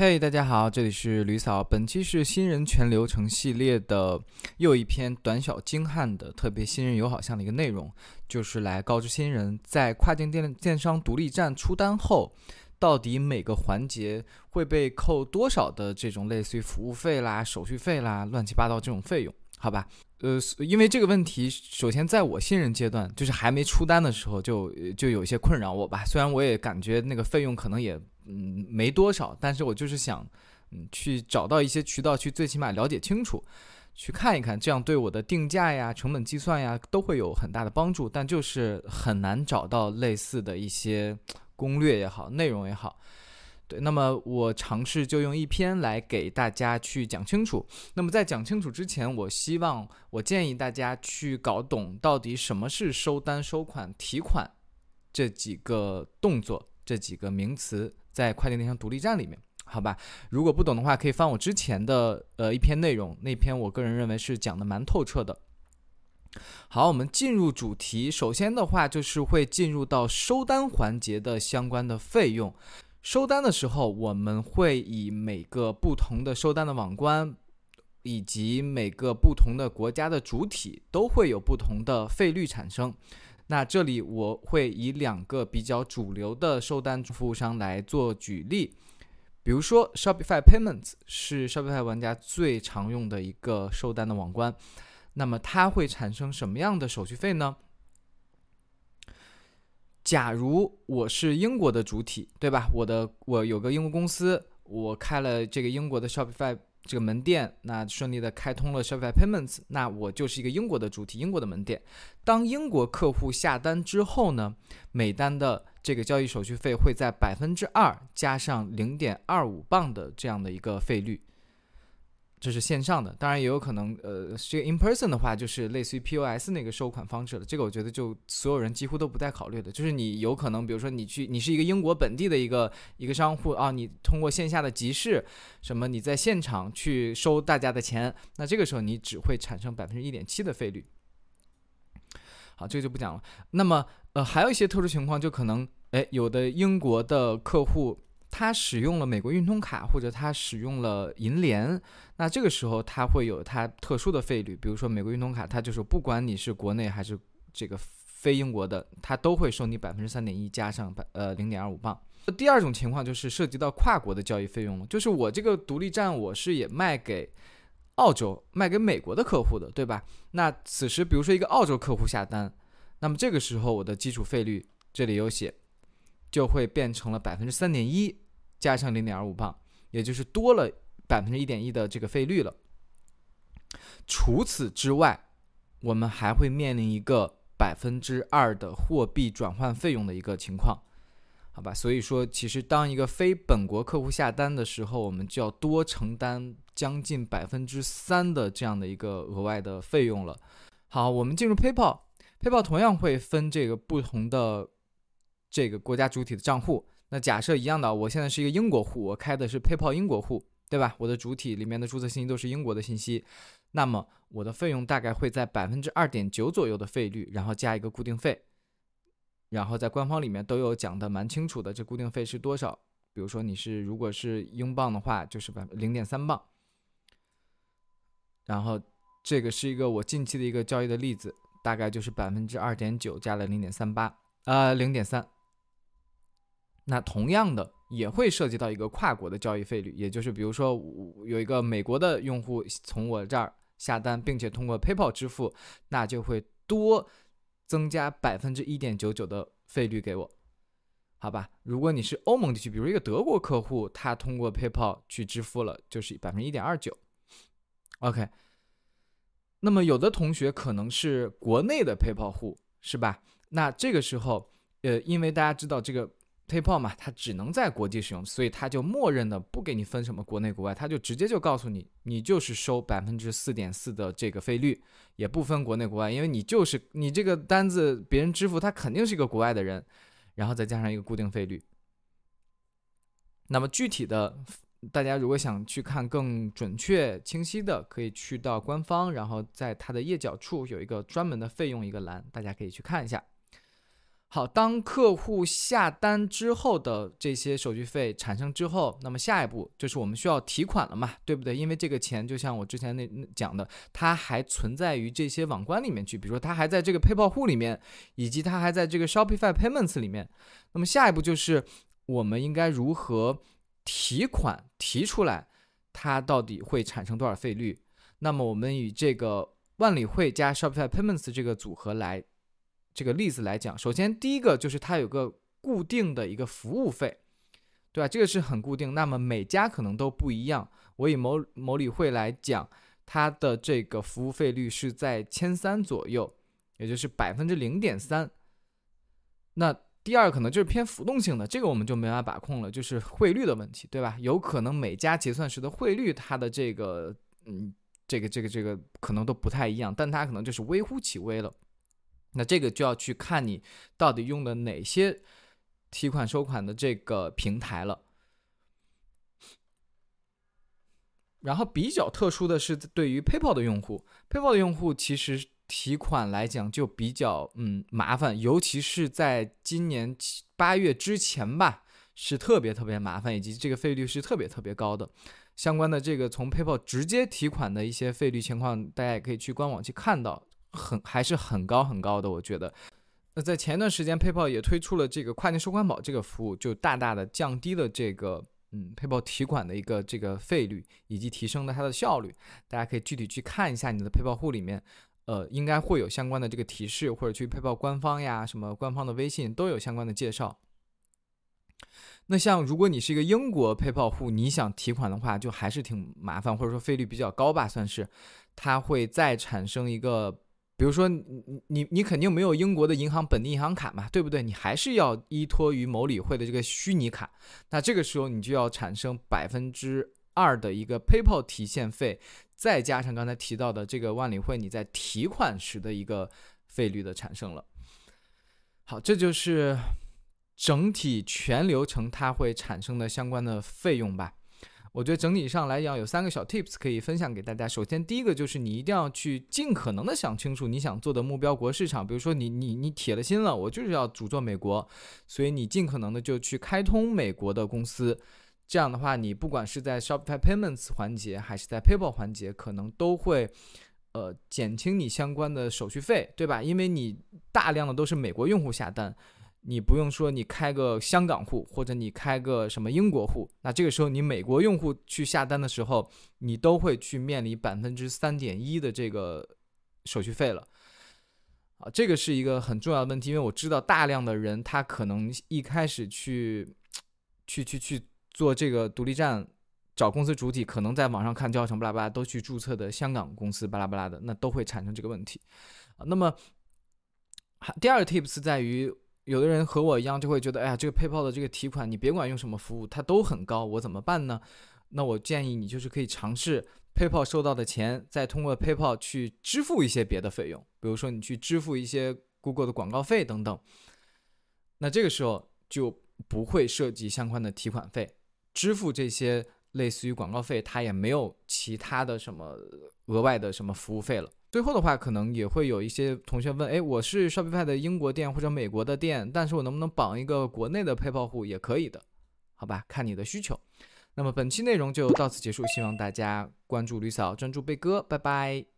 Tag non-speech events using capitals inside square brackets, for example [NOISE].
嘿，大家好，这里是吕嫂。本期是新人全流程系列的又一篇短小精悍的特别新人友好项的一个内容，就是来告知新人在跨境电电商独立站出单后，到底每个环节会被扣多少的这种类似于服务费啦、手续费啦、乱七八糟这种费用，好吧？呃，因为这个问题，首先在我新人阶段，就是还没出单的时候，就就有一些困扰我吧。虽然我也感觉那个费用可能也。嗯，没多少，但是我就是想，嗯，去找到一些渠道，去最起码了解清楚，去看一看，这样对我的定价呀、成本计算呀都会有很大的帮助。但就是很难找到类似的一些 [TSK] 攻略也好，内容也好。对，那么我尝试就用一篇来给大家去讲清楚。那么在讲清楚之前，我希望我建议大家去搞懂到底什么是收单、收款、提款这几个动作，这几个名词。在快递电商独立站里面，好吧，如果不懂的话，可以翻我之前的呃一篇内容，那篇我个人认为是讲的蛮透彻的。好，我们进入主题，首先的话就是会进入到收单环节的相关的费用。收单的时候，我们会以每个不同的收单的网关，以及每个不同的国家的主体，都会有不同的费率产生。那这里我会以两个比较主流的收单服务商来做举例，比如说 Shopify Payments 是 Shopify 玩家最常用的一个收单的网关，那么它会产生什么样的手续费呢？假如我是英国的主体，对吧？我的我有个英国公司，我开了这个英国的 Shopify。这个门店那顺利的开通了 Shopify Payments，那我就是一个英国的主体，英国的门店。当英国客户下单之后呢，每单的这个交易手续费会在百分之二加上零点二五磅的这样的一个费率。这是线上的，当然也有可能，呃，这个 in person 的话，就是类似于 POS 那个收款方式了。这个我觉得就所有人几乎都不带考虑的，就是你有可能，比如说你去，你是一个英国本地的一个一个商户啊，你通过线下的集市，什么你在现场去收大家的钱，那这个时候你只会产生百分之一点七的费率。好，这个就不讲了。那么，呃，还有一些特殊情况，就可能，哎，有的英国的客户。他使用了美国运通卡，或者他使用了银联，那这个时候他会有他特殊的费率。比如说美国运通卡，它就是不管你是国内还是这个非英国的，它都会收你百分之三点一加上百呃零点二五磅。第二种情况就是涉及到跨国的交易费用了，就是我这个独立站我是也卖给澳洲、卖给美国的客户的，对吧？那此时比如说一个澳洲客户下单，那么这个时候我的基础费率这里有写。就会变成了百分之三点一加上零点二五磅，也就是多了百分之一点一的这个费率了。除此之外，我们还会面临一个百分之二的货币转换费用的一个情况，好吧？所以说，其实当一个非本国客户下单的时候，我们就要多承担将近百分之三的这样的一个额外的费用了。好，我们进入 PayPal，PayPal 同样会分这个不同的。这个国家主体的账户，那假设一样的，我现在是一个英国户，我开的是 PayPal 英国户，对吧？我的主体里面的注册信息都是英国的信息，那么我的费用大概会在百分之二点九左右的费率，然后加一个固定费，然后在官方里面都有讲的蛮清楚的，这固定费是多少？比如说你是如果是英镑的话，就是百零点三镑，然后这个是一个我近期的一个交易的例子，大概就是百分之二点九加了零点三八，呃，零点三。那同样的也会涉及到一个跨国的交易费率，也就是比如说有一个美国的用户从我这儿下单，并且通过 PayPal 支付，那就会多增加百分之一点九九的费率给我，好吧？如果你是欧盟地区，比如一个德国客户，他通过 PayPal 去支付了，就是百分之一点二九。OK，那么有的同学可能是国内的 PayPal 户，是吧？那这个时候，呃，因为大家知道这个。PayPal 嘛，它只能在国际使用，所以它就默认的不给你分什么国内国外，它就直接就告诉你，你就是收百分之四点四的这个费率，也不分国内国外，因为你就是你这个单子别人支付，他肯定是一个国外的人，然后再加上一个固定费率。那么具体的，大家如果想去看更准确清晰的，可以去到官方，然后在它的页脚处有一个专门的费用一个栏，大家可以去看一下。好，当客户下单之后的这些手续费产生之后，那么下一步就是我们需要提款了嘛，对不对？因为这个钱就像我之前那讲的，它还存在于这些网关里面去，比如说它还在这个 PayPal 户里面，以及它还在这个 Shopify Payments 里面。那么下一步就是我们应该如何提款提出来，它到底会产生多少费率？那么我们以这个万里汇加 Shopify Payments 这个组合来。这个例子来讲，首先第一个就是它有个固定的一个服务费，对吧？这个是很固定。那么每家可能都不一样。我以某某理会来讲，它的这个服务费率是在千三左右，也就是百分之零点三。那第二可能就是偏浮动性的，这个我们就没法把控了，就是汇率的问题，对吧？有可能每家结算时的汇率，它的这个嗯，这个这个这个可能都不太一样，但它可能就是微乎其微了。那这个就要去看你到底用的哪些提款收款的这个平台了。然后比较特殊的是，对于 PayPal 的用户，PayPal 的用户其实提款来讲就比较嗯麻烦，尤其是在今年七八月之前吧，是特别特别麻烦，以及这个费率是特别特别高的。相关的这个从 PayPal 直接提款的一些费率情况，大家也可以去官网去看到。很还是很高很高的，我觉得。那在前一段时间，PayPal 也推出了这个跨境收款宝这个服务，就大大的降低了这个嗯 PayPal 提款的一个这个费率，以及提升了它的效率。大家可以具体去看一下你的 PayPal 户里面，呃，应该会有相关的这个提示，或者去 PayPal 官方呀，什么官方的微信都有相关的介绍。那像如果你是一个英国 PayPal 户，你想提款的话，就还是挺麻烦，或者说费率比较高吧，算是，它会再产生一个。比如说，你你你肯定没有英国的银行本地银行卡嘛，对不对？你还是要依托于某理会的这个虚拟卡。那这个时候你就要产生百分之二的一个 PayPal 提现费，再加上刚才提到的这个万里汇你在提款时的一个费率的产生了。好，这就是整体全流程它会产生的相关的费用吧。我觉得整体上来讲，有三个小 tips 可以分享给大家。首先，第一个就是你一定要去尽可能的想清楚你想做的目标国市场。比如说，你你你铁了心了，我就是要主做美国，所以你尽可能的就去开通美国的公司。这样的话，你不管是在 Shopify Payments 环节，还是在 PayPal 环节，可能都会呃减轻你相关的手续费，对吧？因为你大量的都是美国用户下单。你不用说，你开个香港户或者你开个什么英国户，那这个时候你美国用户去下单的时候，你都会去面临百分之三点一的这个手续费了。啊，这个是一个很重要的问题，因为我知道大量的人他可能一开始去去去去做这个独立站找公司主体，可能在网上看教程巴拉巴拉都去注册的香港公司巴拉巴拉的，那都会产生这个问题。啊，那么第二个 tips 在于。有的人和我一样，就会觉得，哎呀，这个 PayPal 的这个提款，你别管用什么服务，它都很高，我怎么办呢？那我建议你就是可以尝试 PayPal 收到的钱，再通过 PayPal 去支付一些别的费用，比如说你去支付一些 Google 的广告费等等。那这个时候就不会涉及相关的提款费，支付这些类似于广告费，它也没有其他的什么额外的什么服务费了。最后的话，可能也会有一些同学问：哎，我是 Shopify 的英国店或者美国的店，但是我能不能绑一个国内的 PayPal 户？也可以的，好吧，看你的需求。那么本期内容就到此结束，希望大家关注吕嫂，专注贝哥，拜拜。